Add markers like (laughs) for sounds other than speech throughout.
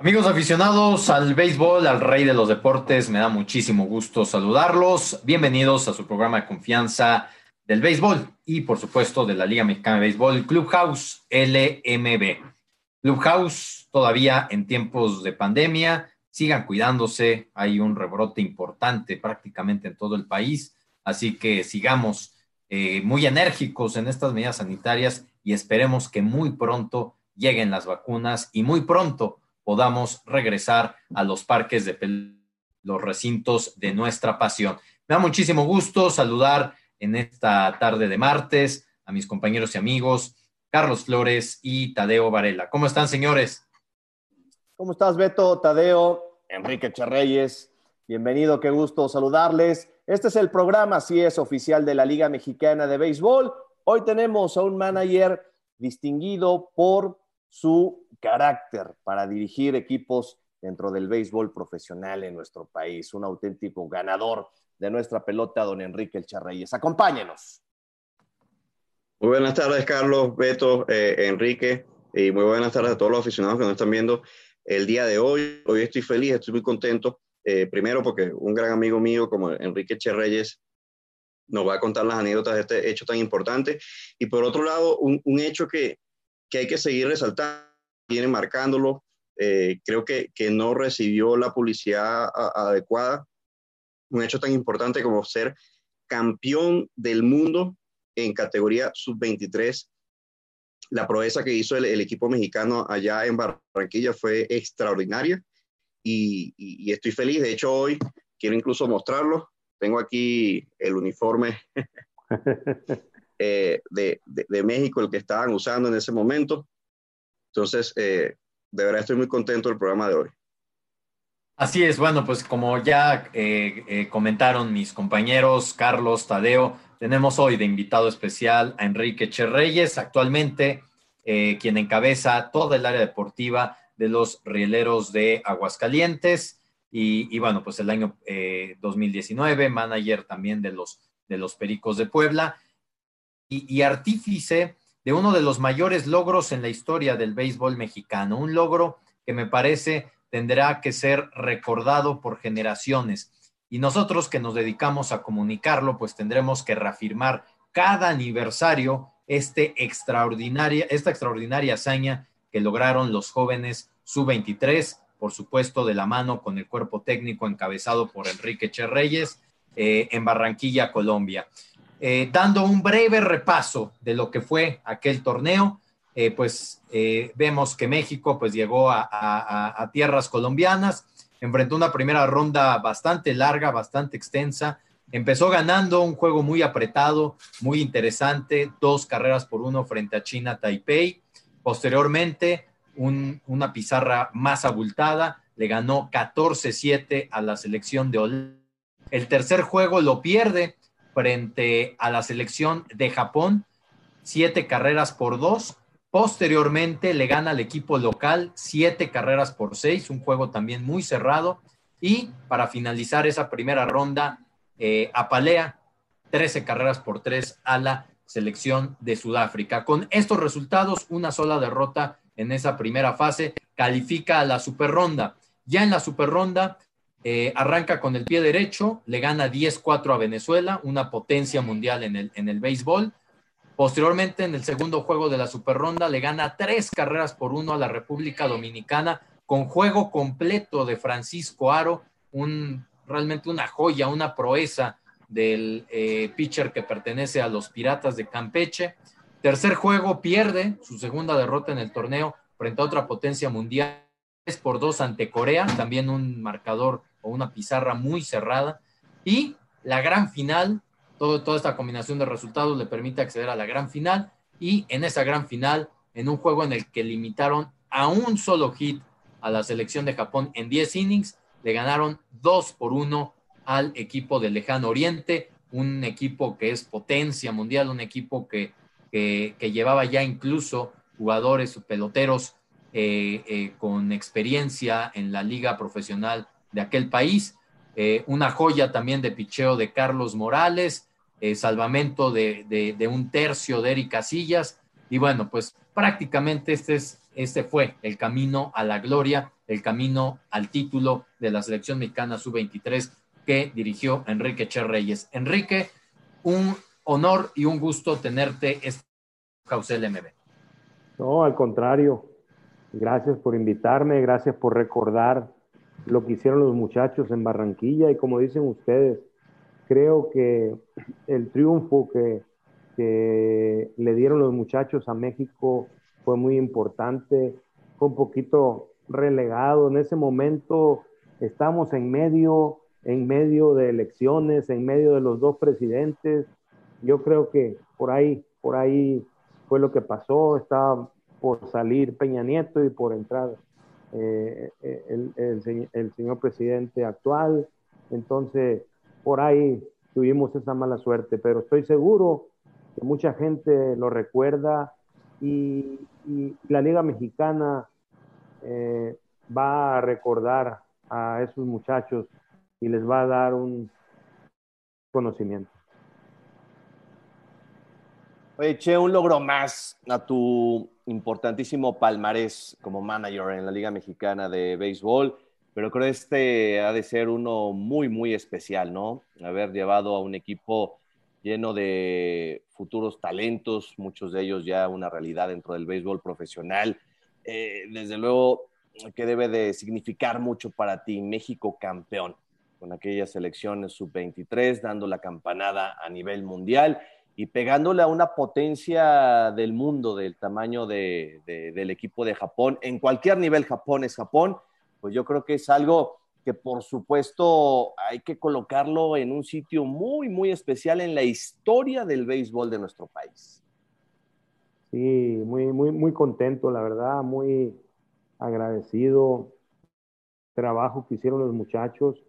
Amigos aficionados al béisbol, al rey de los deportes, me da muchísimo gusto saludarlos. Bienvenidos a su programa de confianza del béisbol y por supuesto de la Liga Mexicana de Béisbol, Clubhouse LMB. Clubhouse todavía en tiempos de pandemia, sigan cuidándose, hay un rebrote importante prácticamente en todo el país, así que sigamos eh, muy enérgicos en estas medidas sanitarias y esperemos que muy pronto lleguen las vacunas y muy pronto podamos regresar a los parques de los recintos de nuestra pasión. Me da muchísimo gusto saludar en esta tarde de martes a mis compañeros y amigos Carlos Flores y Tadeo Varela. ¿Cómo están, señores? ¿Cómo estás, Beto, Tadeo, Enrique Charreyes? Bienvenido, qué gusto saludarles. Este es el programa, así es, oficial de la Liga Mexicana de Béisbol. Hoy tenemos a un manager distinguido por su carácter para dirigir equipos dentro del béisbol profesional en nuestro país. Un auténtico ganador de nuestra pelota, don Enrique El Charreyes. Acompáñenos. Muy buenas tardes, Carlos, Beto, eh, Enrique, y muy buenas tardes a todos los aficionados que nos están viendo el día de hoy. Hoy estoy feliz, estoy muy contento. Eh, primero porque un gran amigo mío como Enrique Cherreyes nos va a contar las anécdotas de este hecho tan importante. Y por otro lado, un, un hecho que, que hay que seguir resaltando viene marcándolo. Eh, creo que, no recibió la publicidad adecuada. Un hecho tan importante como ser campeón del mundo en categoría sub-23. La proeza que hizo el, equipo mexicano allá en Barranquilla fue extraordinaria y, y, estoy feliz. De hecho, hoy quiero incluso mostrarlo. Tengo aquí el uniforme (laughs) eh, de, de, México, el que estaban usando en ese momento. Entonces, eh, de verdad estoy muy contento del programa de hoy. Así es, bueno, pues como ya eh, eh, comentaron mis compañeros Carlos, Tadeo, tenemos hoy de invitado especial a Enrique Cherreyes, actualmente quien encabeza toda el área deportiva de los rieleros de Aguascalientes y, y bueno, pues el año 2019, manager también de los, de los Pericos de Puebla y, artífice de uno de los mayores logros en la historia del béisbol mexicano, un logro que me parece tendrá que ser recordado por generaciones. Y nosotros que nos dedicamos a comunicarlo, pues tendremos que reafirmar cada aniversario este esta extraordinaria hazaña que lograron los jóvenes sub-23, por supuesto de la mano con el cuerpo técnico encabezado por Enrique Cherreyes eh, en Barranquilla, Colombia. Eh, dando un breve repaso de lo que fue aquel torneo, eh, pues eh, vemos que México pues llegó a, tierras colombianas, enfrentó una primera ronda bastante larga, bastante extensa, empezó ganando un juego muy apretado, muy interesante, dos carreras por uno frente a China Taipei, posteriormente una pizarra más abultada, le ganó 14-7 a la selección de Holanda. El tercer juego lo pierde frente a la selección de Japón, siete carreras por dos. Posteriormente le gana al equipo local siete carreras por seis, un juego también muy cerrado. Y para finalizar esa primera ronda, eh, apalea 13 carreras por tres a la selección de Sudáfrica. Con estos resultados, una sola derrota en esa primera fase califica a la super ronda. Ya en la super ronda eh, arranca con el pie derecho, le gana 10-4 a Venezuela, una potencia mundial en el, en el béisbol. Posteriormente, en el segundo juego de la Superronda, le gana tres carreras por uno a la República Dominicana, con juego completo de Francisco Aro, un, realmente una joya, una proeza del eh, pitcher que pertenece a los Piratas de Campeche. Tercer juego, pierde su segunda derrota en el torneo frente a otra potencia mundial por dos ante Corea, también un marcador o una pizarra muy cerrada. Y la gran final, todo, toda esta combinación de resultados le permite acceder a la gran final. Y en esa gran final, en un juego en el que limitaron a un solo hit a la selección de Japón en 10 innings, le ganaron 2 por 1 al equipo del lejano oriente, un equipo que es potencia mundial, un equipo que, que, que llevaba ya incluso jugadores o peloteros eh, eh, con experiencia en la liga profesional de aquel país. Eh, una joya también de picheo de Carlos Morales, salvamento de, un tercio de Eric Casillas. Y bueno, pues prácticamente este, es, este fue el camino a la gloria el camino al título de la selección mexicana sub-23 que dirigió Enrique Che Reyes. Enrique, un honor y un gusto tenerte este Causel MB. No, al contrario. Gracias por invitarme, gracias por recordar lo que hicieron los muchachos en Barranquilla y como dicen ustedes, creo que el triunfo que, que le dieron los muchachos a México fue muy importante, fue un poquito relegado. En ese momento estamos en medio, en medio de elecciones, en medio de los dos presidentes. Yo creo que por ahí, por ahí fue lo que pasó. Estaba por salir Peña Nieto y por entrar eh, el, el, señor presidente actual. Entonces, por ahí tuvimos esa mala suerte, pero estoy seguro que mucha gente lo recuerda y, la Liga Mexicana eh, va a recordar a esos muchachos y les va a dar un conocimiento. Oye, Che, un logro más a tu importantísimo palmarés como manager en la Liga Mexicana de Béisbol, pero creo que este ha de ser uno muy, muy especial, ¿no? Haber llevado a un equipo lleno de futuros talentos, muchos de ellos ya una realidad dentro del béisbol profesional. Eh, desde luego que debe de significar mucho para ti México campeón, con aquellas selecciones sub-23, dando la campanada a nivel mundial y pegándole a una potencia del mundo del tamaño de, del equipo de Japón. En cualquier nivel Japón es Japón, pues yo creo que es algo que por supuesto hay que colocarlo en un sitio muy, muy especial en la historia del béisbol de nuestro país. Sí, muy, muy, muy contento, la verdad, muy agradecido trabajo que hicieron los muchachos,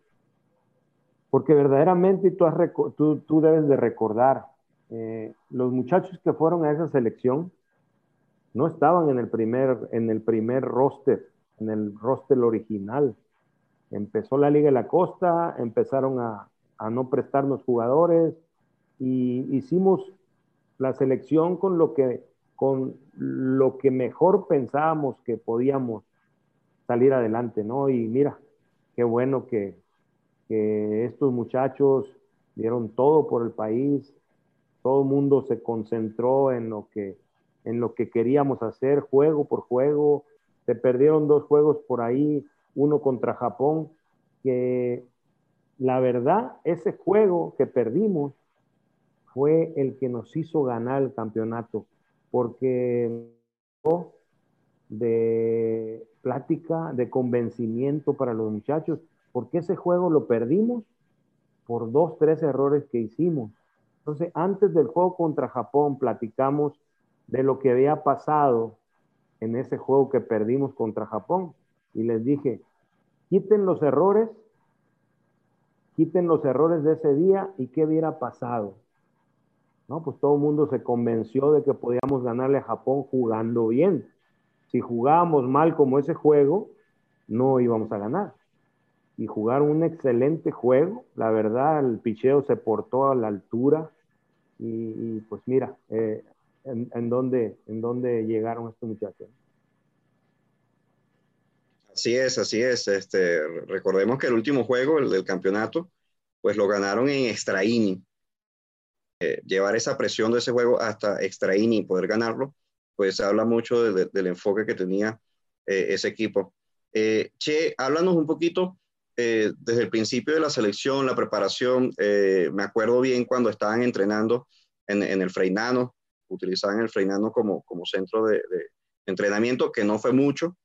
porque verdaderamente tú, tú debes de recordar, eh, los muchachos que fueron a esa selección no estaban en el primer, en el primer roster, en el roster original. Empezó la Liga de la Costa, empezaron a, a no prestarnos jugadores y hicimos la selección con lo que con lo que mejor pensábamos que podíamos salir adelante, ¿no? Y mira, qué bueno que, que estos muchachos dieron todo por el país, todo el mundo se concentró en lo que en lo que queríamos hacer juego por juego. Se perdieron dos juegos por ahí, uno contra Japón, que la verdad, ese juego que perdimos fue el que nos hizo ganar el campeonato, porque de plática, de convencimiento para los muchachos, porque ese juego lo perdimos por dos, tres errores que hicimos. Entonces, antes del juego contra Japón, platicamos de lo que había pasado en ese juego que perdimos contra Japón. Y les dije, quiten los errores, quiten los errores de ese día y qué hubiera pasado. No, pues todo el mundo se convenció de que podíamos ganarle a Japón jugando bien. Si jugábamos mal como ese juego, no íbamos a ganar. Y jugaron un excelente juego. La verdad, el picheo se portó a la altura y, pues mira, eh, en, dónde, en dónde llegaron estos muchachos. Así es, así es. Este, recordemos que el último juego, el del campeonato, pues lo ganaron en extra inning. Eh, llevar esa presión de ese juego hasta extra inning y poder ganarlo, pues habla mucho del enfoque que tenía eh, ese equipo. che, háblanos un poquito eh, desde el principio de la selección, la preparación, eh, me acuerdo bien cuando estaban entrenando en, el Freinano, utilizaban el Freinano como, como centro de, entrenamiento, que no fue mucho,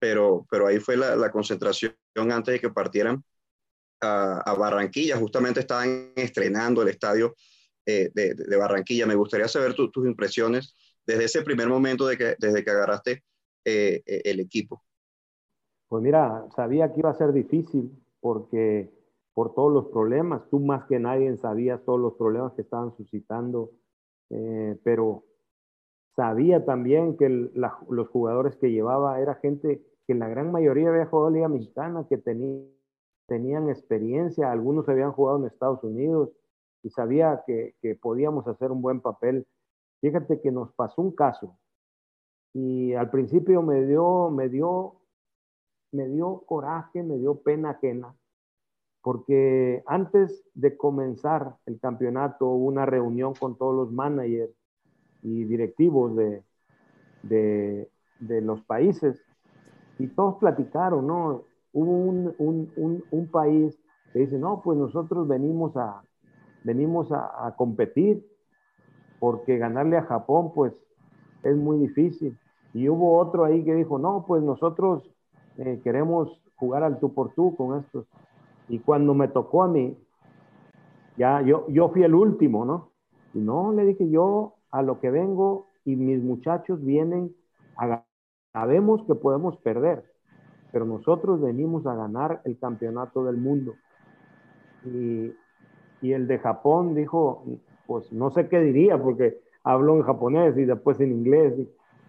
pero, pero ahí fue la, concentración antes de que partieran a, Barranquilla. Justamente estaban estrenando el estadio eh, de, Barranquilla. Me gustaría saber tus impresiones desde ese primer momento de que, desde que agarraste el equipo. Pues mira, sabía que iba a ser difícil porque por todos los problemas, tú más que nadie sabías todos los problemas que estaban suscitando, eh, pero sabía también que los jugadores que llevaba era gente que la gran mayoría había jugado Liga Mexicana, que tenían experiencia, algunos habían jugado en Estados Unidos y sabía que, que podíamos hacer un buen papel. Fíjate que nos pasó un caso y al principio me dio, me dio me dio coraje, me dio pena ajena, porque antes de comenzar el campeonato hubo una reunión con todos los managers y directivos de, de, de los países y todos platicaron, ¿no? Hubo un, un, un, país que dice, no, pues nosotros venimos a, venimos a, a competir porque ganarle a Japón, pues es muy difícil. Y hubo otro ahí que dijo, no, pues nosotros eh, queremos jugar al tú por tú con estos. Y cuando me tocó a mí, ya yo, yo fui el último, ¿no? Y no, le dije yo a lo que vengo y mis muchachos vienen a sabemos que podemos perder, pero nosotros venimos a ganar el campeonato del mundo. Y, y el de Japón dijo, pues no sé qué diría, porque habló en japonés y después en inglés,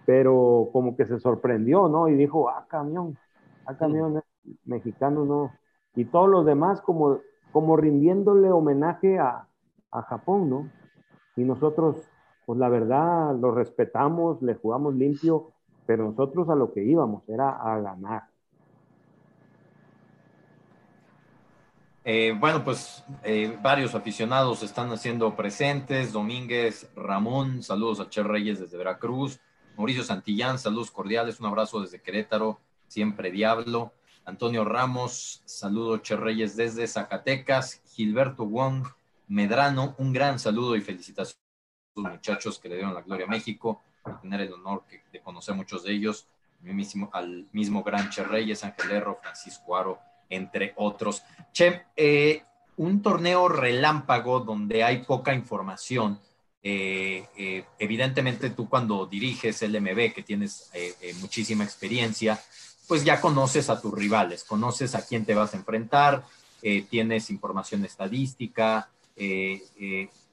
pero como que se sorprendió, ¿no? Y dijo, ah, camión, ah, camión mexicano, no. Y todos los demás como, como rindiéndole homenaje a, a Japón, ¿no? Y nosotros, pues la verdad, lo respetamos, le jugamos limpio, pero nosotros a lo que íbamos era a ganar. Eh, bueno, pues eh, varios aficionados están haciendo presentes. Domínguez, Ramón, saludos a Che Reyes desde Veracruz. Mauricio Santillán, saludos cordiales, un abrazo desde Querétaro, siempre Diablo. Antonio Ramos, saludo Che Reyes desde Zacatecas. Gilberto Wong Medrano, un gran saludo y felicitaciones a los muchachos que le dieron la gloria a México, tener el honor de conocer muchos de ellos, al mismo gran Che Reyes, Ángel Erro, Francisco Aro entre otros. Che, eh, un torneo relámpago donde hay poca información. Eh, eh, evidentemente tú cuando diriges el MB, que tienes muchísima experiencia, pues ya conoces a tus rivales, conoces a quién te vas a enfrentar, tienes información estadística,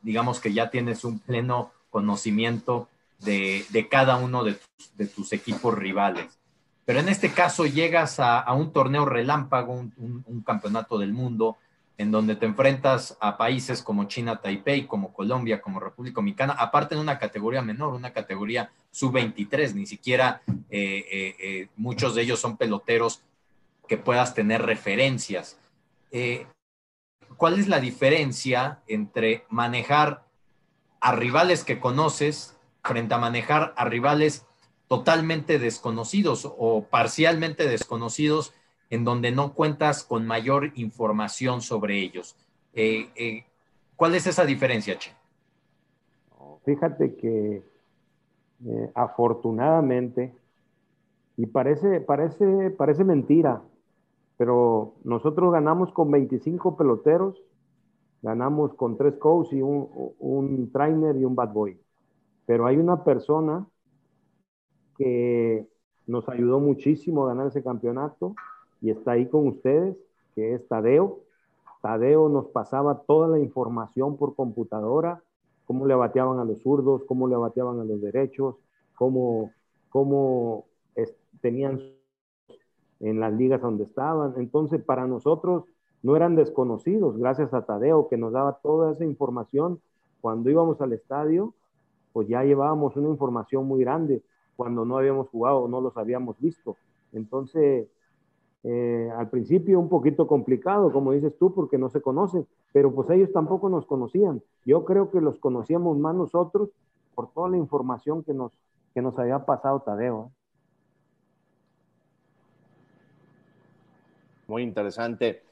digamos que ya tienes un pleno conocimiento de, cada uno de tus equipos rivales. Pero en este caso llegas a, un torneo relámpago, un, campeonato del mundo, en donde te enfrentas a países como China, Taipei, como Colombia, como República Dominicana, aparte en una categoría menor, una categoría sub-23, ni siquiera eh, eh, eh, muchos de ellos son peloteros que puedas tener referencias. ¿Cuál es la diferencia entre manejar a rivales que conoces frente a manejar a rivales totalmente desconocidos o parcialmente desconocidos en donde no cuentas con mayor información sobre ellos. Eh, eh, ¿Cuál es esa diferencia, Che? Fíjate que eh, afortunadamente, y parece, parece, parece mentira, pero nosotros ganamos con 25 peloteros, ganamos con tres coaches y un, un trainer y un bad boy. Pero hay una persona que nos ayudó muchísimo a ganar ese campeonato y está ahí con ustedes, que es Tadeo. Tadeo nos pasaba toda la información por computadora, cómo le bateaban a los zurdos, cómo le bateaban a los derechos, cómo, cómo tenían en las ligas donde estaban. Entonces, para nosotros no eran desconocidos, gracias a Tadeo, que nos daba toda esa información. Cuando íbamos al estadio, pues ya llevábamos una información muy grande cuando no habíamos jugado, no los habíamos visto. Entonces, eh, al principio un poquito complicado, como dices tú, porque no se conocen, pero pues ellos tampoco nos conocían. Yo creo que los conocíamos más nosotros por toda la información que nos, que nos había pasado Tadeo. Muy interesante.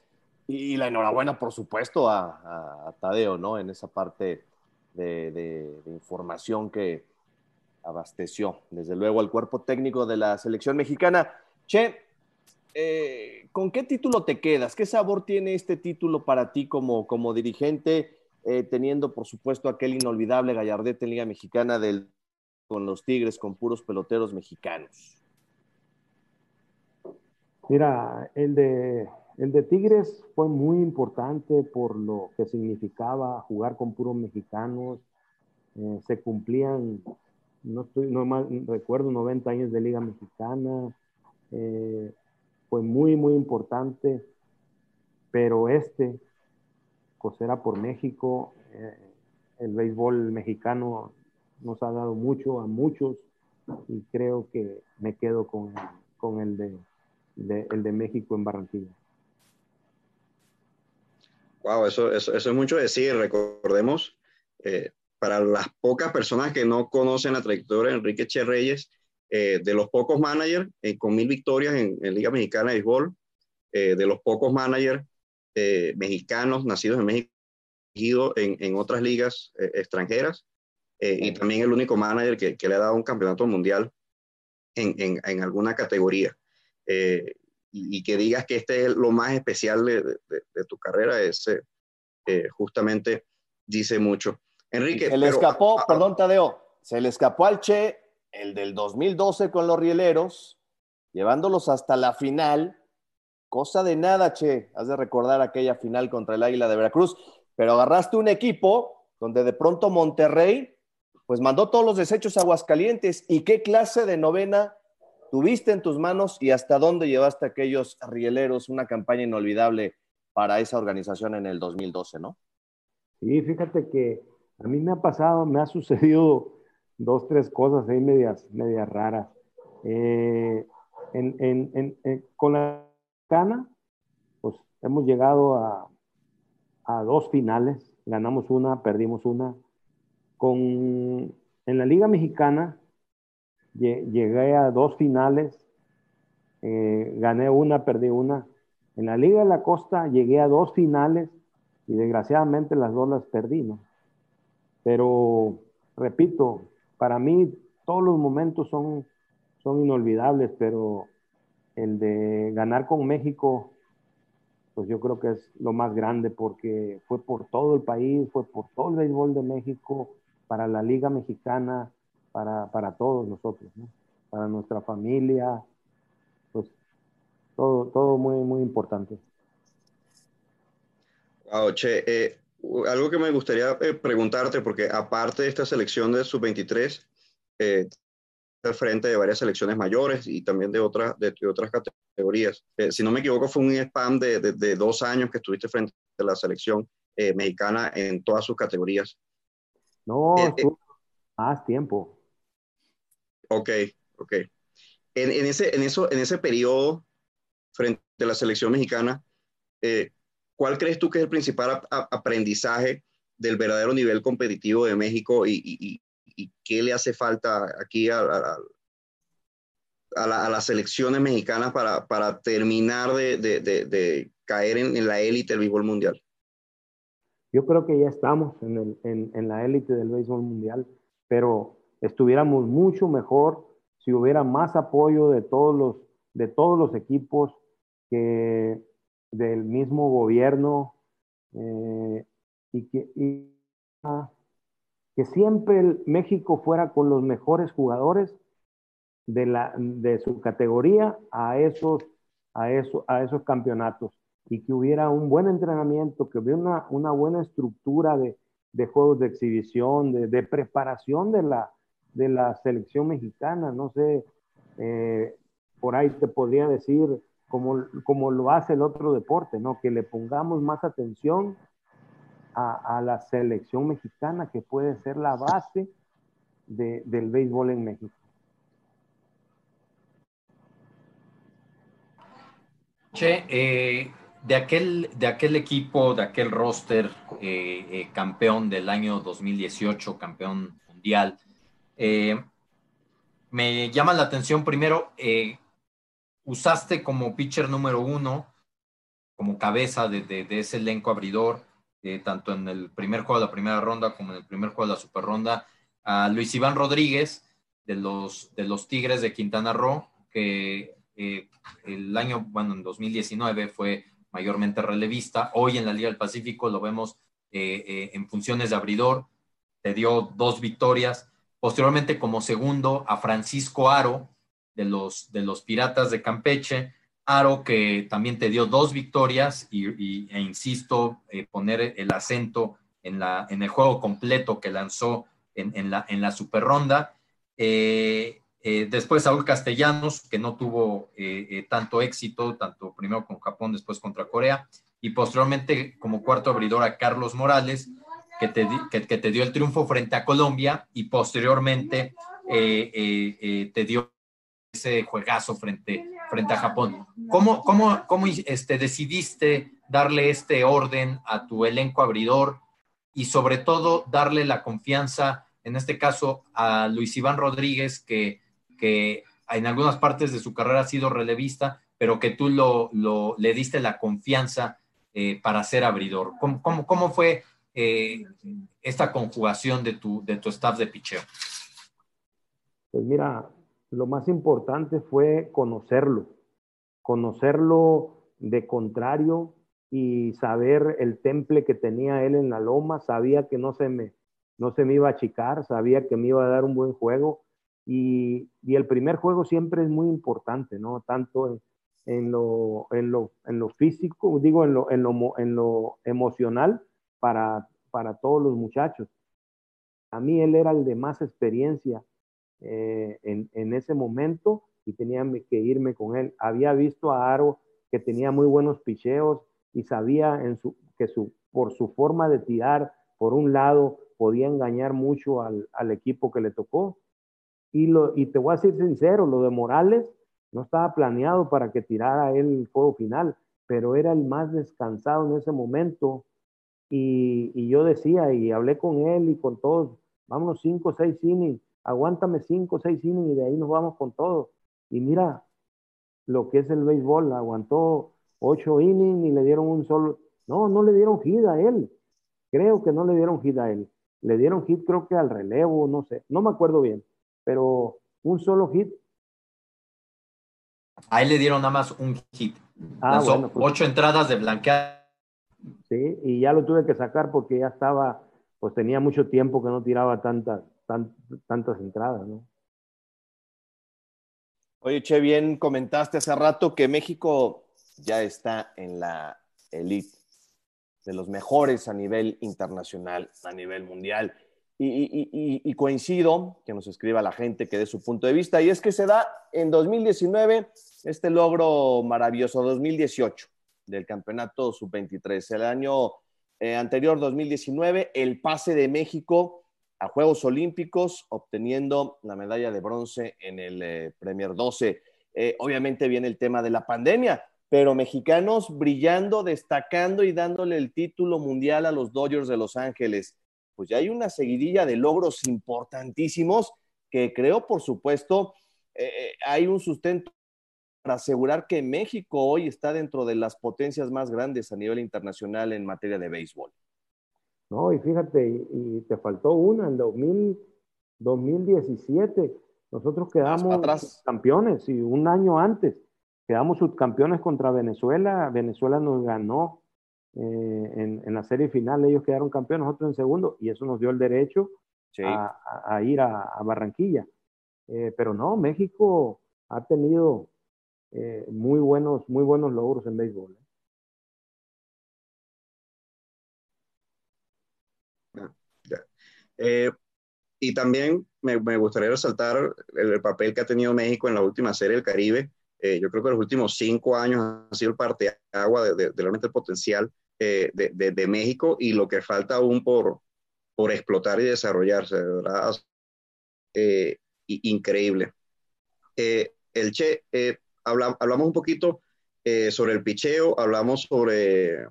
Y la enhorabuena, por supuesto, a, Tadeo, ¿no? En esa parte de información que, abasteció, desde luego, al cuerpo técnico de la selección mexicana. Che, eh, ¿con qué título te quedas? ¿Qué sabor tiene este título para ti como, como dirigente, eh, teniendo, por supuesto, aquel inolvidable gallardete en Liga Mexicana del, con los Tigres, con puros peloteros mexicanos? Mira, el de, el de Tigres fue muy importante por lo que significaba jugar con puros mexicanos. Eh, se cumplían no estoy, no más, recuerdo 90 años de Liga Mexicana, fue muy, muy importante, pero este, pues era por México, eh, el béisbol mexicano nos ha dado mucho a muchos y creo que me quedo con, con el de el de México en Barranquilla. Wow, eso, eso, es mucho decir. Recordemos, eh, para las pocas personas que no conocen la trayectoria de Enrique Che Reyes, eh, de los pocos managers eh, con mil victorias en, Liga Mexicana de Béisbol, de los pocos managers mexicanos nacidos en México en, en otras ligas extranjeras, y también el único manager que, que, le ha dado un campeonato mundial en, en, en alguna categoría. Y, y, que digas que este es lo más especial de, de, tu carrera, es, justamente dice mucho. Enrique. Se le escapó, perdón, Tadeo, se le escapó al Che el del 2012 con los Rieleros, llevándolos hasta la final. Cosa de nada, Che. Has de recordar aquella final contra el Águila de Veracruz. Pero agarraste un equipo donde de pronto Monterrey, pues mandó todos los desechos a Aguascalientes. ¿Y qué clase de novena tuviste en tus manos y hasta dónde llevaste a aquellos rieleros? Una campaña inolvidable para esa organización en el 2012, ¿no? Sí, fíjate que a mí me ha pasado, me ha sucedido dos, tres cosas ahí medias, medias raras. Eh, con la Cana, pues hemos llegado a, dos finales, ganamos una, perdimos una. Con, en la Liga Mexicana llegué a dos finales, eh, gané una, perdí una. En la Liga de la Costa llegué a dos finales y desgraciadamente las dos las perdí, ¿no? Pero, repito, para mí todos los momentos son, son inolvidables, pero el de ganar con México, pues yo creo que es lo más grande porque fue por todo el país, fue por todo el béisbol de México, para la Liga Mexicana, para, para todos nosotros, ¿no? para nuestra familia, pues todo, todo muy, muy importante. Wow, che, eh, algo que me gustaría eh, preguntarte, porque aparte de esta selección de sub-23, eh, al frente de varias selecciones mayores y también de otras, de, otras categorías. Eh, si no me equivoco, fue un spam de, de, dos años que estuviste frente a la selección eh, mexicana en todas sus categorías. No, más tiempo. Ok, ok. En, en, ese, en, eso, en ese periodo frente a la selección mexicana, eh, ¿cuál crees tú que es el principal aprendizaje del verdadero nivel competitivo de México y, qué le hace falta aquí a, las selecciones mexicanas para, terminar de, caer en, la élite del béisbol mundial? Yo creo que ya estamos en, la élite del béisbol mundial, pero estuviéramos mucho mejor si hubiera más apoyo de todos los, de todos los equipos que del mismo gobierno eh, y, que, ah, que siempre México fuera con los mejores jugadores de, la, de su categoría a esos, a, eso, a esos campeonatos y que hubiera un buen entrenamiento, que hubiera una, una buena estructura de, de, juegos de exhibición, de, de, preparación de la, de la selección mexicana. No sé, eh, por ahí te podría decir como, como lo hace el otro deporte, ¿no? Que le pongamos más atención a, a la selección mexicana, que puede ser la base de, del béisbol en México. Che, eh, de, aquel, de aquel equipo, de aquel roster eh, eh, campeón del año 2018, campeón mundial, me llama la atención primero usaste como pitcher número uno, como cabeza de, ese elenco abridor, eh, tanto en el primer juego de la primera ronda como en el primer juego de la super ronda, a Luis Iván Rodríguez de los, de los Tigres de Quintana Roo, que eh, el año, bueno, en 2019 fue mayormente relevista. Hoy en la Liga del Pacífico lo vemos eh, en funciones de abridor, te dio dos victorias. Posteriormente, como segundo, a Francisco Aro, de los, de los Piratas de Campeche. Aro, que también te dio dos victorias y, e insisto, eh, poner el acento en, la, en el juego completo que lanzó en, la, en la super ronda. Eh, eh, después Saúl Castellanos, que no tuvo tanto éxito, tanto primero con Japón, después contra Corea, y posteriormente como cuarto abridor a Carlos Morales, que te, que, que te dio el triunfo frente a Colombia y posteriormente te dio ese juegazo frente, frente a Japón. ¿Cómo, cómo, cómo este, decidiste darle este orden a tu elenco abridor y sobre todo darle la confianza, en este caso, a Luis Iván Rodríguez, que, que en algunas partes de su carrera ha sido relevista, pero que tú lo, lo le diste la confianza eh, para ser abridor. ¿Cómo, cómo, cómo fue eh, esta conjugación de tu, de tu staff de picheo? Pues mira, lo más importante fue conocerlo, conocerlo de contrario y saber el temple que tenía él en la loma, sabía que no se me, no se me iba a achicar, sabía que me iba a dar un buen juego y, y el primer juego siempre es muy importante, ¿no? Tanto en, lo, en, lo, en lo, físico, digo, en lo, en lo, en lo emocional para, para todos los muchachos. A mí él era el de más experiencia eh, en, ese momento y tenía que irme con él. Había visto a Aro que tenía muy buenos picheos y sabía en su, que su, por su forma de tirar, por un lado, podía engañar mucho al, al equipo que le tocó. Y, lo, y te voy a ser sincero, lo de Morales no estaba planeado para que tirara él el juego final, pero era el más descansado en ese momento. Y, y yo decía, y hablé con él y con todos, vámonos cinco seis innings, aguántame cinco seis innings y de ahí nos vamos con todo. Y mira lo que es el béisbol, aguantó ocho innings y le dieron un solo. No, no le dieron hit a él. Creo que no le dieron hit a él. Le dieron hit, creo que al relevo, no sé, no me acuerdo bien, pero un solo hit. A él le dieron nada más un hit. Ah, bueno, pues, ocho entradas de blanquear. Sí, y ya lo tuve que sacar porque ya estaba, pues tenía mucho tiempo que no tiraba tantas, tantas entradas, ¿no? Oye, Che, bien comentaste hace rato que México ya está en la elite de los mejores a nivel internacional, a nivel mundial. Y, coincido que nos escriba la gente que dé su punto de vista, y es que se da en 2019 este logro maravilloso, 2018 del campeonato sub-23. El año eh, anterior, 2019, el pase de México a Juegos Olímpicos, obteniendo la medalla de bronce en el eh, Premier 12. Eh, obviamente viene el tema de la pandemia, pero mexicanos brillando, destacando y dándole el título mundial a los Dodgers de Los Ángeles. Pues ya hay una seguidilla de logros importantísimos que creo, por supuesto, eh, hay un sustento para asegurar que México hoy está dentro de las potencias más grandes a nivel internacional en materia de béisbol. No, y fíjate, y, te faltó una en 2017. Nosotros quedamos campeones y un año antes quedamos subcampeones contra Venezuela. Venezuela nos ganó eh, en, la serie final, ellos quedaron campeones, nosotros en segundo, y eso nos dio el derecho a, ir a, Barranquilla. Eh, pero no, México ha tenido eh, muy, buenos, muy buenos logros en béisbol. Y también me, gustaría resaltar el, papel que ha tenido México en la última serie del Caribe, eh, yo creo que los últimos cinco años han sido parte de agua de, realmente el potencial eh, de, de, México y lo que falta aún por, por explotar y desarrollarse, de verdad, eh, increíble. el Che, hablamos un poquito sobre el picheo, hablamos sobre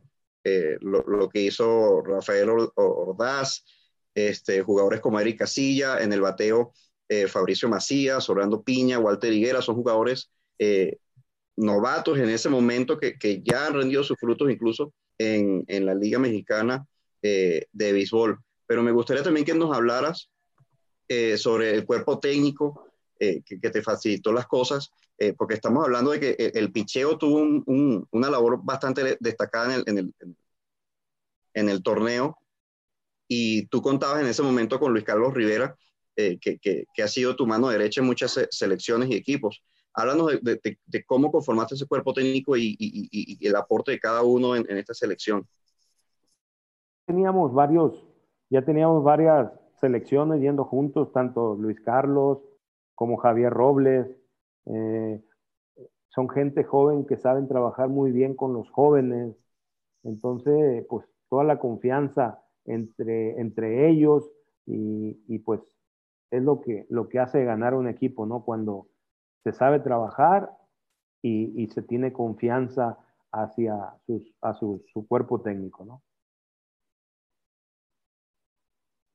lo, lo, que hizo Rafael Ordaz, este, jugadores como Eric Casilla, en el bateo Fabricio Macías, Orlando Piña, Walter Higuera, son jugadores eh, novatos en ese momento que, ya han rendido sus frutos incluso en, la Liga Mexicana eh, de Béisbol. Pero me gustaría también que nos hablaras eh, sobre el cuerpo técnico que, te facilitó las cosas, porque estamos hablando de que el picheo tuvo un, una labor bastante destacada el, el, en el torneo y tú contabas en ese momento con Luis Carlos Rivera, que, que, que, ha sido tu mano derecha en muchas selecciones y equipos. Háblanos de, cómo conformaste ese cuerpo técnico y, el aporte de cada uno en, esta selección. Teníamos varios, ya teníamos varias selecciones yendo juntos, tanto Luis Carlos como Javier Robles. Eh, son gente joven que saben trabajar muy bien con los jóvenes. Entonces, pues toda la confianza entre, entre ellos y, y, pues es lo que, lo que hace ganar un equipo, ¿no? Cuando, se sabe trabajar y, se tiene confianza hacia sus, a su, cuerpo técnico, ¿no?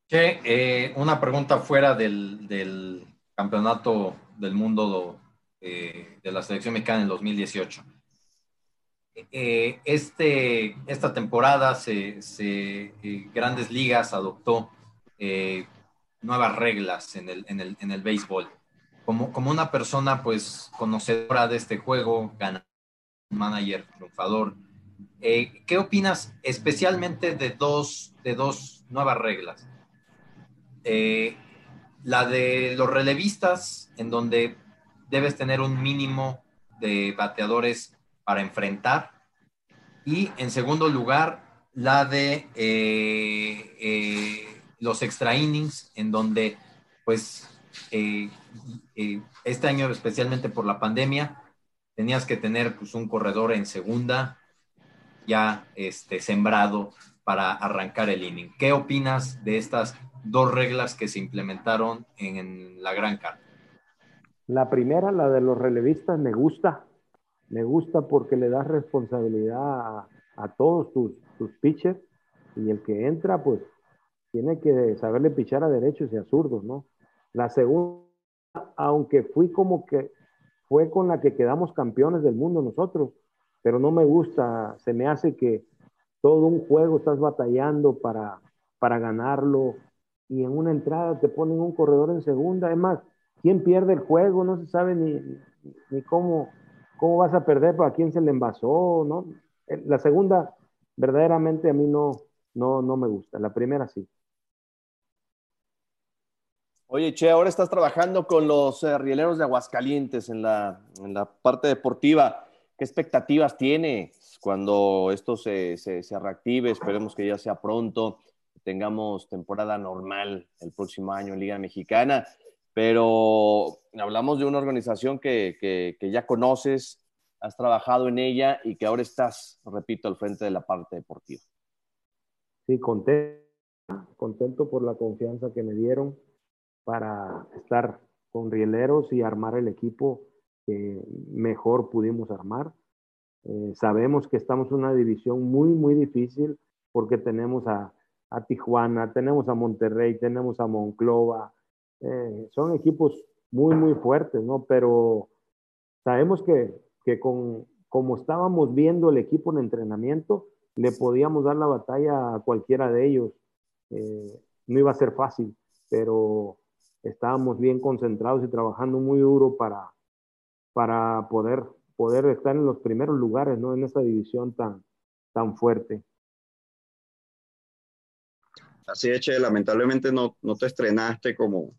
Che, eh, una pregunta fuera del, campeonato del mundo eh, de la selección mexicana en 2018. Eh, este, esta temporada se, Grandes Ligas adoptó nuevas reglas en el, en el, en el béisbol. Como, como una persona pues conocedora de este juego, gana manager triunfador, eh, ¿qué opinas especialmente de dos, de dos nuevas reglas? Eh, la de los relevistas, en donde debes tener un mínimo de bateadores para enfrentar. Y en segundo lugar, la de eh, los extra innings, en donde, pues, eh, eh, este año, especialmente por la pandemia, tenías que tener pues, un corredor en segunda ya este, sembrado para arrancar el inning. ¿Qué opinas de estas dos reglas que se implementaron en, la Gran Carta? La primera, la de los relevistas, me gusta. Me gusta porque le das responsabilidad a, todos tus, tus pitchers y el que entra, pues tiene que saberle pichar a derechos y a zurdos, ¿no? La segunda, aunque fui como que fue con la que quedamos campeones del mundo nosotros, pero no me gusta, se me hace que todo un juego estás batallando para, para ganarlo y en una entrada te ponen un corredor en segunda, es más, ¿quién pierde el juego? No se sabe ni, ni cómo, cómo vas a perder, para quién se le envasó, ¿no? La segunda, verdaderamente a mí no, no, no me gusta, la primera sí. Oye, Che, ahora estás trabajando con los eh, rieleros de Aguascalientes en la, en la, parte deportiva. ¿Qué expectativas tienes cuando esto se, se, se, reactive? Esperemos que ya sea pronto, tengamos temporada normal el próximo año en Liga Mexicana. Pero hablamos de una organización que, que, ya conoces, has trabajado en ella y que ahora estás, repito, al frente de la parte deportiva. Sí, contento, contento por la confianza que me dieron para estar con rieleros y armar el equipo que mejor pudimos armar. Eh, sabemos que estamos en una división muy, muy difícil porque tenemos a, Tijuana, tenemos a Monterrey, tenemos a Monclova. Eh, son equipos muy, muy fuertes, ¿no? Pero sabemos que, que con, como estábamos viendo el equipo en entrenamiento, le podíamos dar la batalla a cualquiera de ellos. Eh, no iba a ser fácil, pero estábamos bien concentrados y trabajando muy duro para, para poder, poder estar en los primeros lugares, ¿no? En esta división tan, tan fuerte. Así es, Che, lamentablemente no, no te estrenaste como,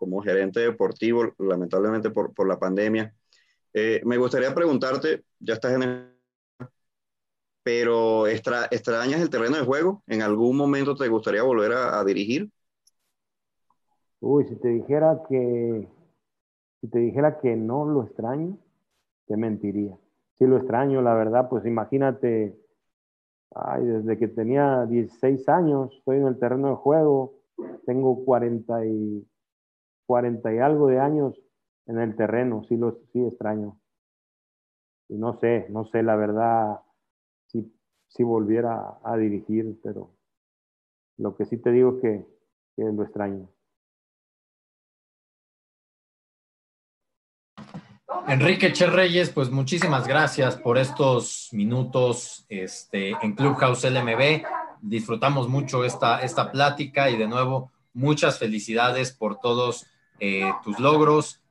como gerente deportivo, lamentablemente por, por la pandemia. Eh, me gustaría preguntarte, ya estás en el... Pero extrañas el terreno de juego, ¿en algún momento te gustaría volver a dirigir? Uy, si te dijera que, si te dijera que no lo extraño, te mentiría. Si lo extraño, la verdad, pues imagínate, ay, desde que tenía 16 años, estoy en el terreno de juego, tengo 40 y, 40 y algo de años en el terreno, sí lo sí extraño. Y no sé, no sé la verdad si, si volviera a dirigir, pero lo que sí te digo es que, que lo extraño. Enrique Che Reyes, pues muchísimas gracias por estos minutos este, en Clubhouse LMB. Disfrutamos mucho esta, esta plática y de nuevo muchas felicidades por todos eh, tus logros,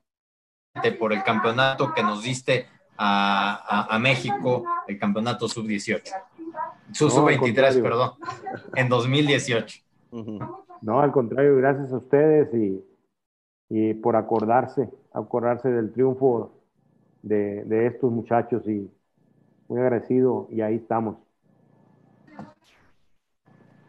por el campeonato que nos diste a, México, el campeonato sub-18. Sub-23, perdón, en 2018. No, al contrario, gracias a ustedes y, y por acordarse, acordarse del triunfo de, estos muchachos y muy agradecido y ahí estamos.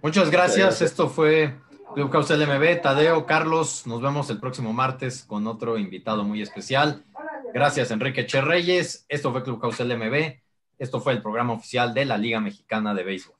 Muchas gracias. Esto fue Clubhouse LMB. Tadeo, Carlos, nos vemos el próximo martes con otro invitado muy especial. Gracias, Enrique Che Reyes. Esto fue Clubhouse LMB. Esto fue el programa oficial de la Liga Mexicana de Béisbol.